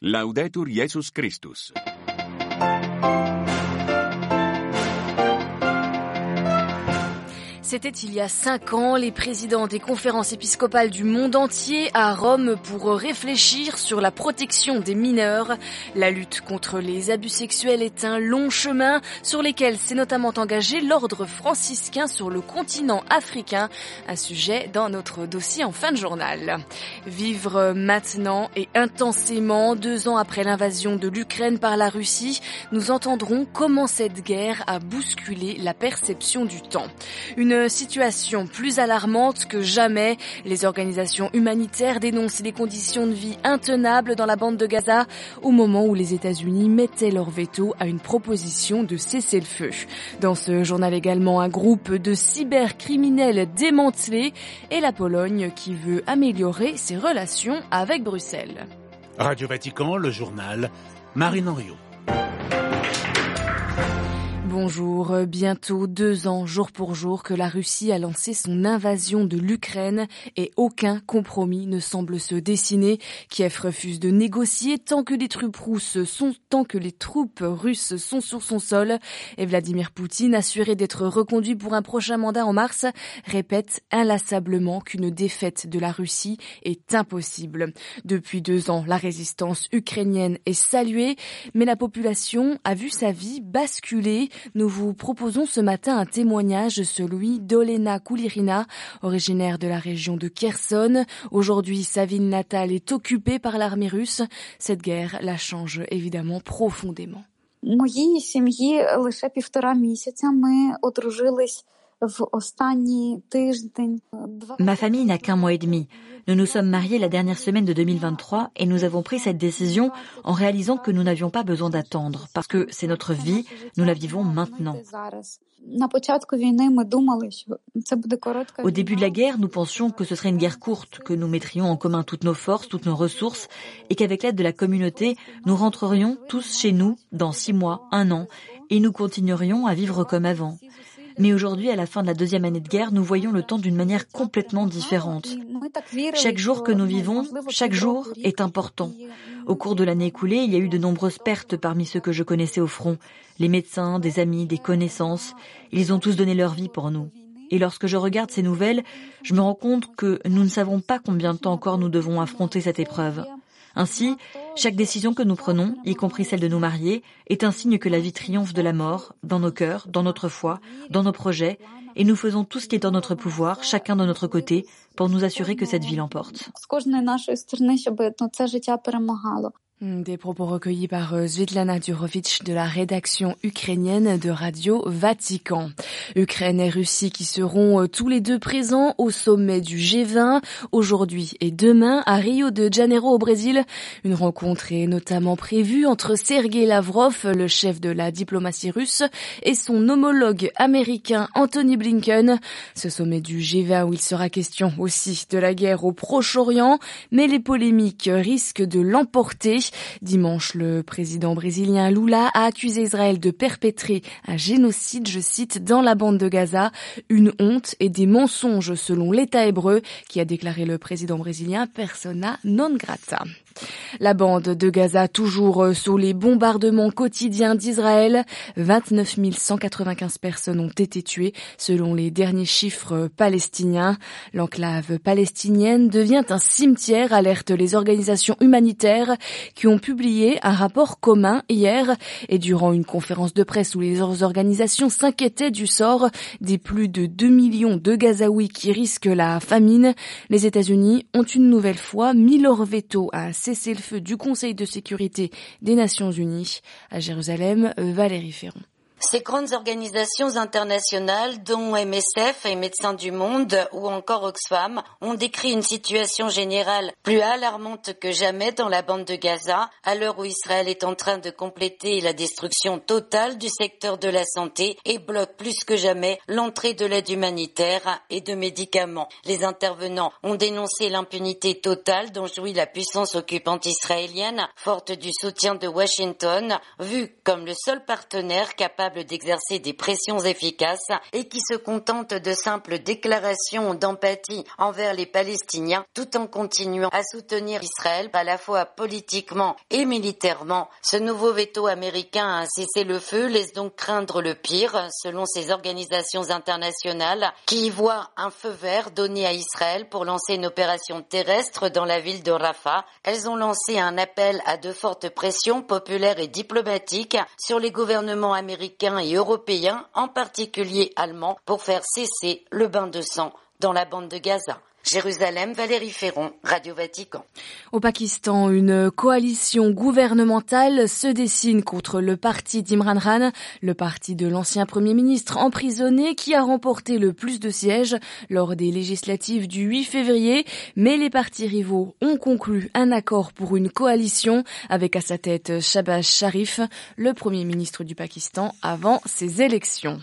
Laudetur Jesus Christus. C'était il y a cinq ans, les présidents des conférences épiscopales du monde entier à Rome pour réfléchir sur la protection des mineurs. La lutte contre les abus sexuels est un long chemin sur lequel s'est notamment engagé l'ordre franciscain sur le continent africain, un sujet dans notre dossier en fin de journal. Vivre maintenant et intensément, deux ans après l'invasion de l'Ukraine par la Russie, nous entendrons comment cette guerre a bousculé la perception du temps. Une situation plus alarmante que jamais. Les organisations humanitaires dénoncent des conditions de vie intenables dans la bande de Gaza au moment où les États-Unis mettaient leur veto à une proposition de cessez-le-feu. Dans ce journal également, un groupe de cybercriminels démantelés et la Pologne qui veut améliorer ses relations avec Bruxelles. Radio Vatican, le journal Marine Henriot. Bonjour, bientôt deux ans jour pour jour que la Russie a lancé son invasion de l'Ukraine et aucun compromis ne semble se dessiner. Kiev refuse de négocier tant que les troupes russes sont, tant que les troupes russes sont sur son sol et Vladimir Poutine, assuré d'être reconduit pour un prochain mandat en mars, répète inlassablement qu'une défaite de la Russie est impossible. Depuis deux ans, la résistance ukrainienne est saluée, mais la population a vu sa vie basculer nous vous proposons ce matin un témoignage, celui d'Olena Koulirina, originaire de la région de Kherson. Aujourd'hui, sa ville natale est occupée par l'armée russe. Cette guerre la change évidemment profondément. Моїй сім'ї лише півтора місяця. Ми одружились Ma famille n'a qu'un mois et demi. Nous nous sommes mariés la dernière semaine de 2023 et nous avons pris cette décision en réalisant que nous n'avions pas besoin d'attendre parce que c'est notre vie, nous la vivons maintenant. Au début de la guerre, nous pensions que ce serait une guerre courte, que nous mettrions en commun toutes nos forces, toutes nos ressources et qu'avec l'aide de la communauté, nous rentrerions tous chez nous dans six mois, un an et nous continuerions à vivre comme avant. Mais aujourd'hui, à la fin de la deuxième année de guerre, nous voyons le temps d'une manière complètement différente. Chaque jour que nous vivons, chaque jour est important. Au cours de l'année écoulée, il y a eu de nombreuses pertes parmi ceux que je connaissais au front. Les médecins, des amis, des connaissances, ils ont tous donné leur vie pour nous. Et lorsque je regarde ces nouvelles, je me rends compte que nous ne savons pas combien de temps encore nous devons affronter cette épreuve. Ainsi, chaque décision que nous prenons, y compris celle de nous marier, est un signe que la vie triomphe de la mort, dans nos cœurs, dans notre foi, dans nos projets, et nous faisons tout ce qui est en notre pouvoir, chacun de notre côté, pour nous assurer que cette vie l'emporte. Hmm, des propos recueillis par euh, Svetlana Durovic de la rédaction ukrainienne de Radio Vatican. Ukraine et Russie qui seront euh, tous les deux présents au sommet du G20 aujourd'hui et demain à Rio de Janeiro au Brésil. Une rencontre est notamment prévue entre Sergei Lavrov, le chef de la diplomatie russe, et son homologue américain Anthony Blinken. Ce sommet du G20 où il sera question aussi de la guerre au Proche-Orient, mais les polémiques risquent de l'emporter. Dimanche, le président brésilien Lula a accusé Israël de perpétrer un génocide, je cite, dans la bande de Gaza, une honte et des mensonges selon l'État hébreu, qui a déclaré le président brésilien persona non grata. La bande de Gaza toujours sous les bombardements quotidiens d'Israël. 29 195 personnes ont été tuées selon les derniers chiffres palestiniens. L'enclave palestinienne devient un cimetière, alertent les organisations humanitaires qui ont publié un rapport commun hier et durant une conférence de presse où les organisations s'inquiétaient du sort des plus de 2 millions de Gazaouis qui risquent la famine, les États-Unis ont une nouvelle fois mis leur veto à un cessez-le-feu du Conseil de sécurité des Nations Unies. À Jérusalem, Valérie Ferron. Ces grandes organisations internationales, dont MSF et Médecins du Monde ou encore Oxfam, ont décrit une situation générale plus alarmante que jamais dans la bande de Gaza, à l'heure où Israël est en train de compléter la destruction totale du secteur de la santé et bloque plus que jamais l'entrée de l'aide humanitaire et de médicaments. Les intervenants ont dénoncé l'impunité totale dont jouit la puissance occupante israélienne, forte du soutien de Washington, vue comme le seul partenaire capable d'exercer des pressions efficaces et qui se contente de simples déclarations d'empathie envers les Palestiniens tout en continuant à soutenir Israël à la fois politiquement et militairement. Ce nouveau veto américain à un cessez-le-feu laisse donc craindre le pire selon ces organisations internationales qui y voient un feu vert donné à Israël pour lancer une opération terrestre dans la ville de Rafah. Elles ont lancé un appel à de fortes pressions populaires et diplomatiques sur les gouvernements américains et européens, en particulier allemands, pour faire cesser le bain de sang dans la bande de Gaza. Jérusalem, Valérie Ferron, Radio Vatican. Au Pakistan, une coalition gouvernementale se dessine contre le parti d'Imran Khan, le parti de l'ancien Premier ministre emprisonné qui a remporté le plus de sièges lors des législatives du 8 février. Mais les partis rivaux ont conclu un accord pour une coalition avec à sa tête Shabazz Sharif, le Premier ministre du Pakistan avant ces élections.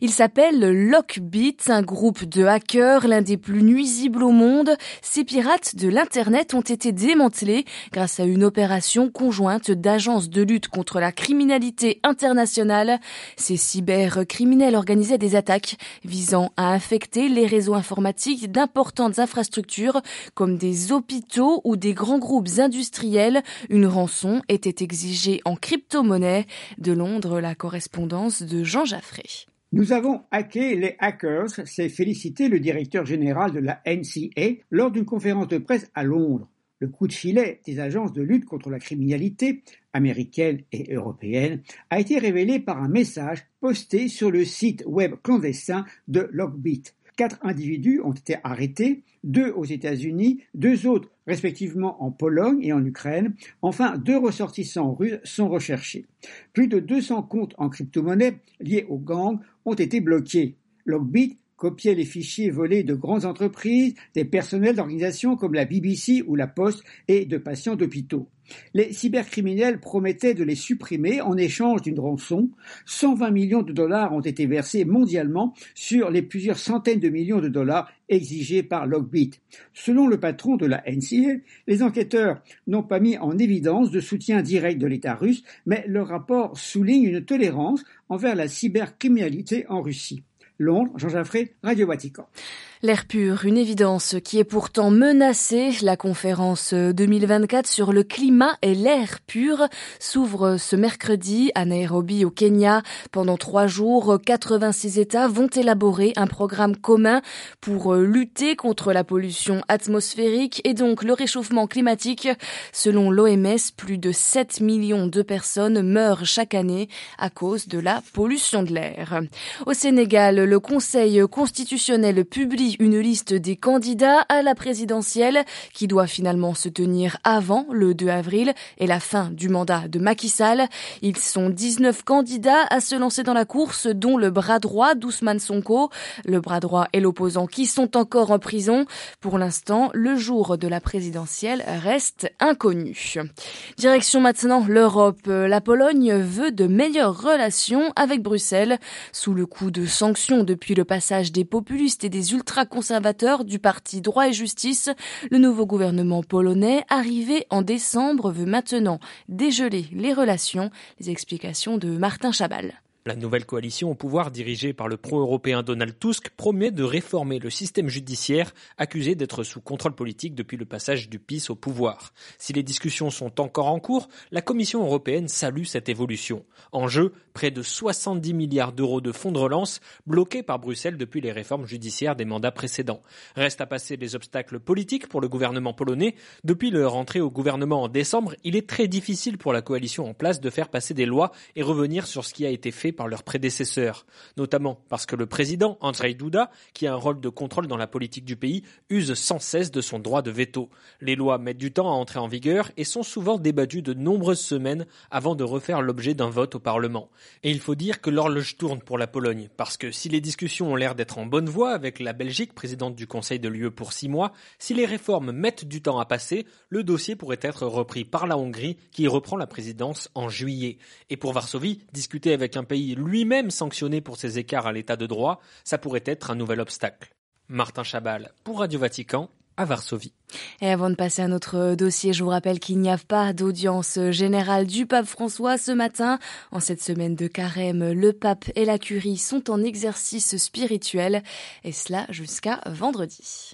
Il s'appelle Lockbit, un groupe de hackers, l'un des plus nuisibles au monde, ces pirates de l'Internet ont été démantelés grâce à une opération conjointe d'agences de lutte contre la criminalité internationale. Ces cybercriminels organisaient des attaques visant à infecter les réseaux informatiques d'importantes infrastructures comme des hôpitaux ou des grands groupes industriels. Une rançon était exigée en crypto-monnaie. De Londres, la correspondance de Jean Jaffré. Nous avons hacké les hackers, s'est félicité le directeur général de la NCA lors d'une conférence de presse à Londres. Le coup de filet des agences de lutte contre la criminalité américaine et européenne a été révélé par un message posté sur le site web clandestin de Lockbit. Quatre individus ont été arrêtés, deux aux États-Unis, deux autres respectivement en Pologne et en Ukraine. Enfin, deux ressortissants russes sont recherchés. Plus de 200 comptes en crypto-monnaie liés au gang ont été bloqués. Copiait les fichiers volés de grandes entreprises, des personnels d'organisations comme la BBC ou la Poste et de patients d'hôpitaux. Les cybercriminels promettaient de les supprimer en échange d'une rançon. 120 millions de dollars ont été versés mondialement sur les plusieurs centaines de millions de dollars exigés par Lockbit. Selon le patron de la NCA, les enquêteurs n'ont pas mis en évidence de soutien direct de l'État russe, mais leur rapport souligne une tolérance envers la cybercriminalité en Russie. Londres, Jean Jaffré, Radio Vatican. L'air pur, une évidence qui est pourtant menacée. La conférence 2024 sur le climat et l'air pur s'ouvre ce mercredi à Nairobi au Kenya. Pendant trois jours, 86 États vont élaborer un programme commun pour lutter contre la pollution atmosphérique et donc le réchauffement climatique. Selon l'OMS, plus de 7 millions de personnes meurent chaque année à cause de la pollution de l'air. Au Sénégal, le Conseil constitutionnel publie une liste des candidats à la présidentielle qui doit finalement se tenir avant le 2 avril et la fin du mandat de Macky Sall. Ils sont 19 candidats à se lancer dans la course, dont le bras droit d'Ousmane Sonko. Le bras droit et l'opposant qui sont encore en prison. Pour l'instant, le jour de la présidentielle reste inconnu. Direction maintenant l'Europe. La Pologne veut de meilleures relations avec Bruxelles. Sous le coup de sanctions depuis le passage des populistes et des ultra conservateur du parti Droit et Justice, le nouveau gouvernement polonais, arrivé en décembre, veut maintenant dégeler les relations. Les explications de Martin Chabal. La nouvelle coalition au pouvoir dirigée par le pro-européen Donald Tusk promet de réformer le système judiciaire accusé d'être sous contrôle politique depuis le passage du PIS au pouvoir. Si les discussions sont encore en cours, la Commission européenne salue cette évolution. En jeu, près de 70 milliards d'euros de fonds de relance bloqués par Bruxelles depuis les réformes judiciaires des mandats précédents. Reste à passer les obstacles politiques pour le gouvernement polonais. Depuis leur entrée au gouvernement en décembre, il est très difficile pour la coalition en place de faire passer des lois et revenir sur ce qui a été fait par leurs prédécesseurs, notamment parce que le président, Andrzej Duda, qui a un rôle de contrôle dans la politique du pays, use sans cesse de son droit de veto. Les lois mettent du temps à entrer en vigueur et sont souvent débattues de nombreuses semaines avant de refaire l'objet d'un vote au Parlement. Et il faut dire que l'horloge tourne pour la Pologne, parce que si les discussions ont l'air d'être en bonne voie avec la Belgique, présidente du Conseil de l'UE pour six mois, si les réformes mettent du temps à passer, le dossier pourrait être repris par la Hongrie, qui reprend la présidence en juillet. Et pour Varsovie, discuter avec un pays lui-même sanctionné pour ses écarts à l'état de droit, ça pourrait être un nouvel obstacle. Martin Chabal pour Radio Vatican, à Varsovie. Et avant de passer à notre dossier, je vous rappelle qu'il n'y a pas d'audience générale du pape François ce matin. En cette semaine de carême, le pape et la curie sont en exercice spirituel et cela jusqu'à vendredi.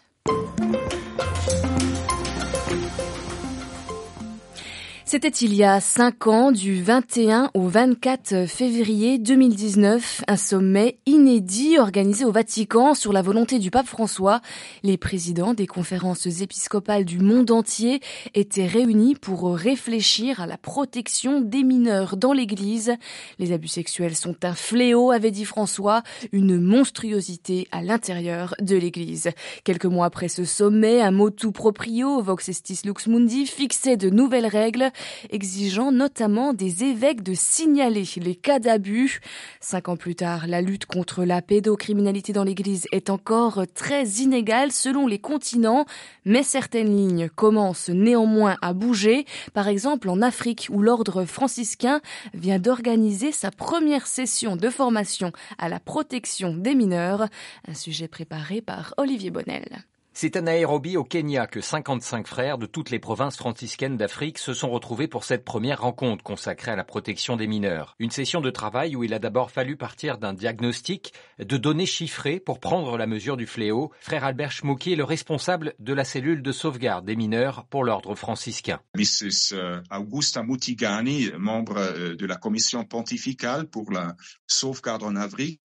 C'était il y a cinq ans, du 21 au 24 février 2019, un sommet inédit organisé au Vatican sur la volonté du pape François. Les présidents des conférences épiscopales du monde entier étaient réunis pour réfléchir à la protection des mineurs dans l'Église. Les abus sexuels sont un fléau, avait dit François, une monstruosité à l'intérieur de l'Église. Quelques mois après ce sommet, un motu proprio, Vox Estis Lux Mundi, fixait de nouvelles règles exigeant notamment des évêques de signaler les cas d'abus. Cinq ans plus tard, la lutte contre la pédocriminalité dans l'Église est encore très inégale selon les continents, mais certaines lignes commencent néanmoins à bouger. Par exemple, en Afrique, où l'ordre franciscain vient d'organiser sa première session de formation à la protection des mineurs, un sujet préparé par Olivier Bonnel. C'est à Nairobi, au Kenya, que 55 frères de toutes les provinces franciscaines d'Afrique se sont retrouvés pour cette première rencontre consacrée à la protection des mineurs. Une session de travail où il a d'abord fallu partir d'un diagnostic, de données chiffrées pour prendre la mesure du fléau. Frère Albert Schmucki est le responsable de la cellule de sauvegarde des mineurs pour l'ordre franciscain. Mrs. Euh, Augusta Mutigani, membre euh, de la commission pontificale pour la sauvegarde en Afrique,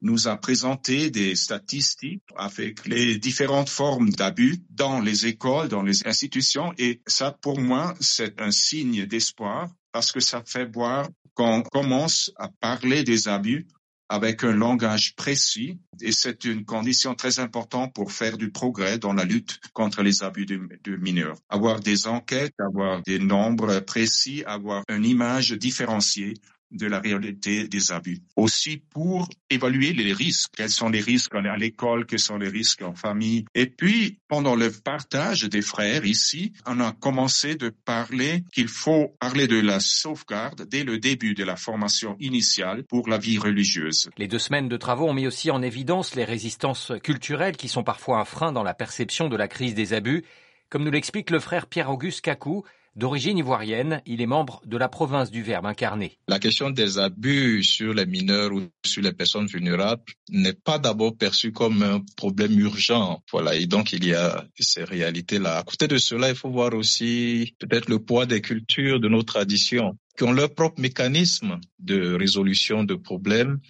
nous a présenté des statistiques avec les différentes formes d'abus dans les écoles, dans les institutions. Et ça, pour moi, c'est un signe d'espoir parce que ça fait voir qu'on commence à parler des abus avec un langage précis et c'est une condition très importante pour faire du progrès dans la lutte contre les abus de, de, mineurs. Avoir des enquêtes, avoir des nombres précis, avoir une image différenciée de la réalité des abus. Aussi pour évaluer les risques. Quels sont les risques à l'école, quels sont les risques en famille. Et puis, pendant le partage des frères ici, on a commencé de parler qu'il faut parler de la sauvegarde dès le début de la formation initiale pour la vie religieuse. Les deux semaines de travaux ont mis aussi en évidence les résistances culturelles qui sont parfois un frein dans la perception de la crise des abus, comme nous l'explique le frère Pierre-Auguste Cacou, D'origine ivoirienne, il est membre de la province du Verbe incarné. La question des abus sur les mineurs ou sur les personnes vulnérables n'est pas d'abord perçue comme un problème urgent. Voilà, et donc il y a ces réalités-là. À côté de cela, il faut voir aussi peut-être le poids des cultures, de nos traditions, qui ont leur propre mécanisme de résolution de problèmes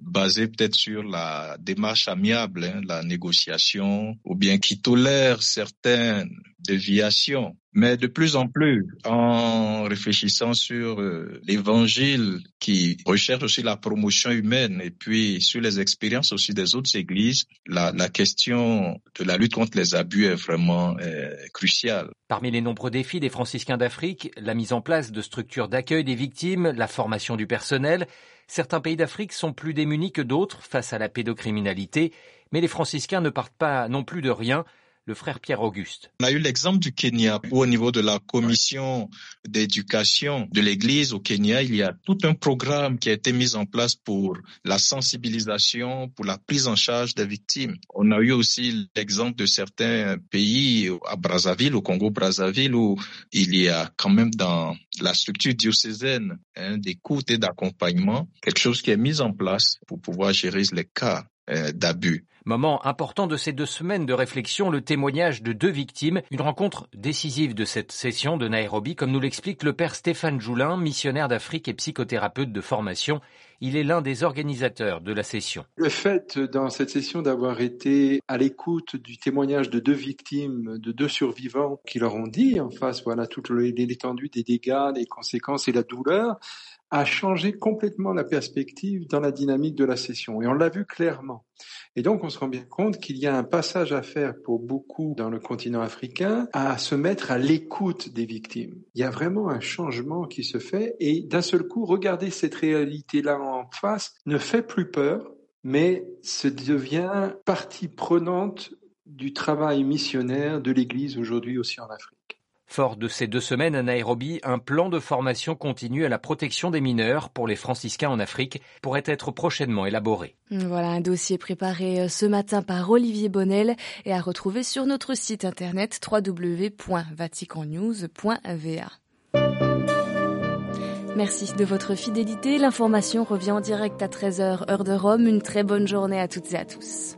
basé peut-être sur la démarche amiable, hein, la négociation, ou bien qui tolèrent certaines déviations. Mais de plus en plus, en réfléchissant sur euh, l'évangile qui recherche aussi la promotion humaine et puis sur les expériences aussi des autres églises, la, la question de la lutte contre les abus est vraiment euh, cruciale. Parmi les nombreux défis des franciscains d'Afrique, la mise en place de structures d'accueil des victimes, la formation du personnel, certains pays d'Afrique sont plus démunis que d'autres face à la pédocriminalité, mais les franciscains ne partent pas non plus de rien le frère Pierre Auguste. On a eu l'exemple du Kenya où au niveau de la commission d'éducation de l'Église au Kenya, il y a tout un programme qui a été mis en place pour la sensibilisation, pour la prise en charge des victimes. On a eu aussi l'exemple de certains pays à Brazzaville, au Congo-Brazzaville, où il y a quand même dans la structure diocésaine hein, d'écoute et d'accompagnement, quelque chose qui est mis en place pour pouvoir gérer les cas d'abus. Moment important de ces deux semaines de réflexion, le témoignage de deux victimes, une rencontre décisive de cette session de Nairobi, comme nous l'explique le père Stéphane Joulin, missionnaire d'Afrique et psychothérapeute de formation. Il est l'un des organisateurs de la session. Le fait dans cette session d'avoir été à l'écoute du témoignage de deux victimes, de deux survivants qui leur ont dit en face, voilà, toute l'étendue des dégâts, les conséquences et la douleur, a changé complètement la perspective dans la dynamique de la session. Et on l'a vu clairement. Et donc, on se rend bien compte qu'il y a un passage à faire pour beaucoup dans le continent africain à se mettre à l'écoute des victimes. Il y a vraiment un changement qui se fait et d'un seul coup, regarder cette réalité-là en face ne fait plus peur, mais se devient partie prenante du travail missionnaire de l'Église aujourd'hui aussi en Afrique. Fort de ces deux semaines à Nairobi, un plan de formation continue à la protection des mineurs pour les franciscains en Afrique pourrait être prochainement élaboré. Voilà un dossier préparé euh, ce matin par Olivier Bonnel et à retrouver sur notre site internet www.vaticannews.va. Merci de votre fidélité. L'information revient en direct à 13h heure de Rome. Une très bonne journée à toutes et à tous.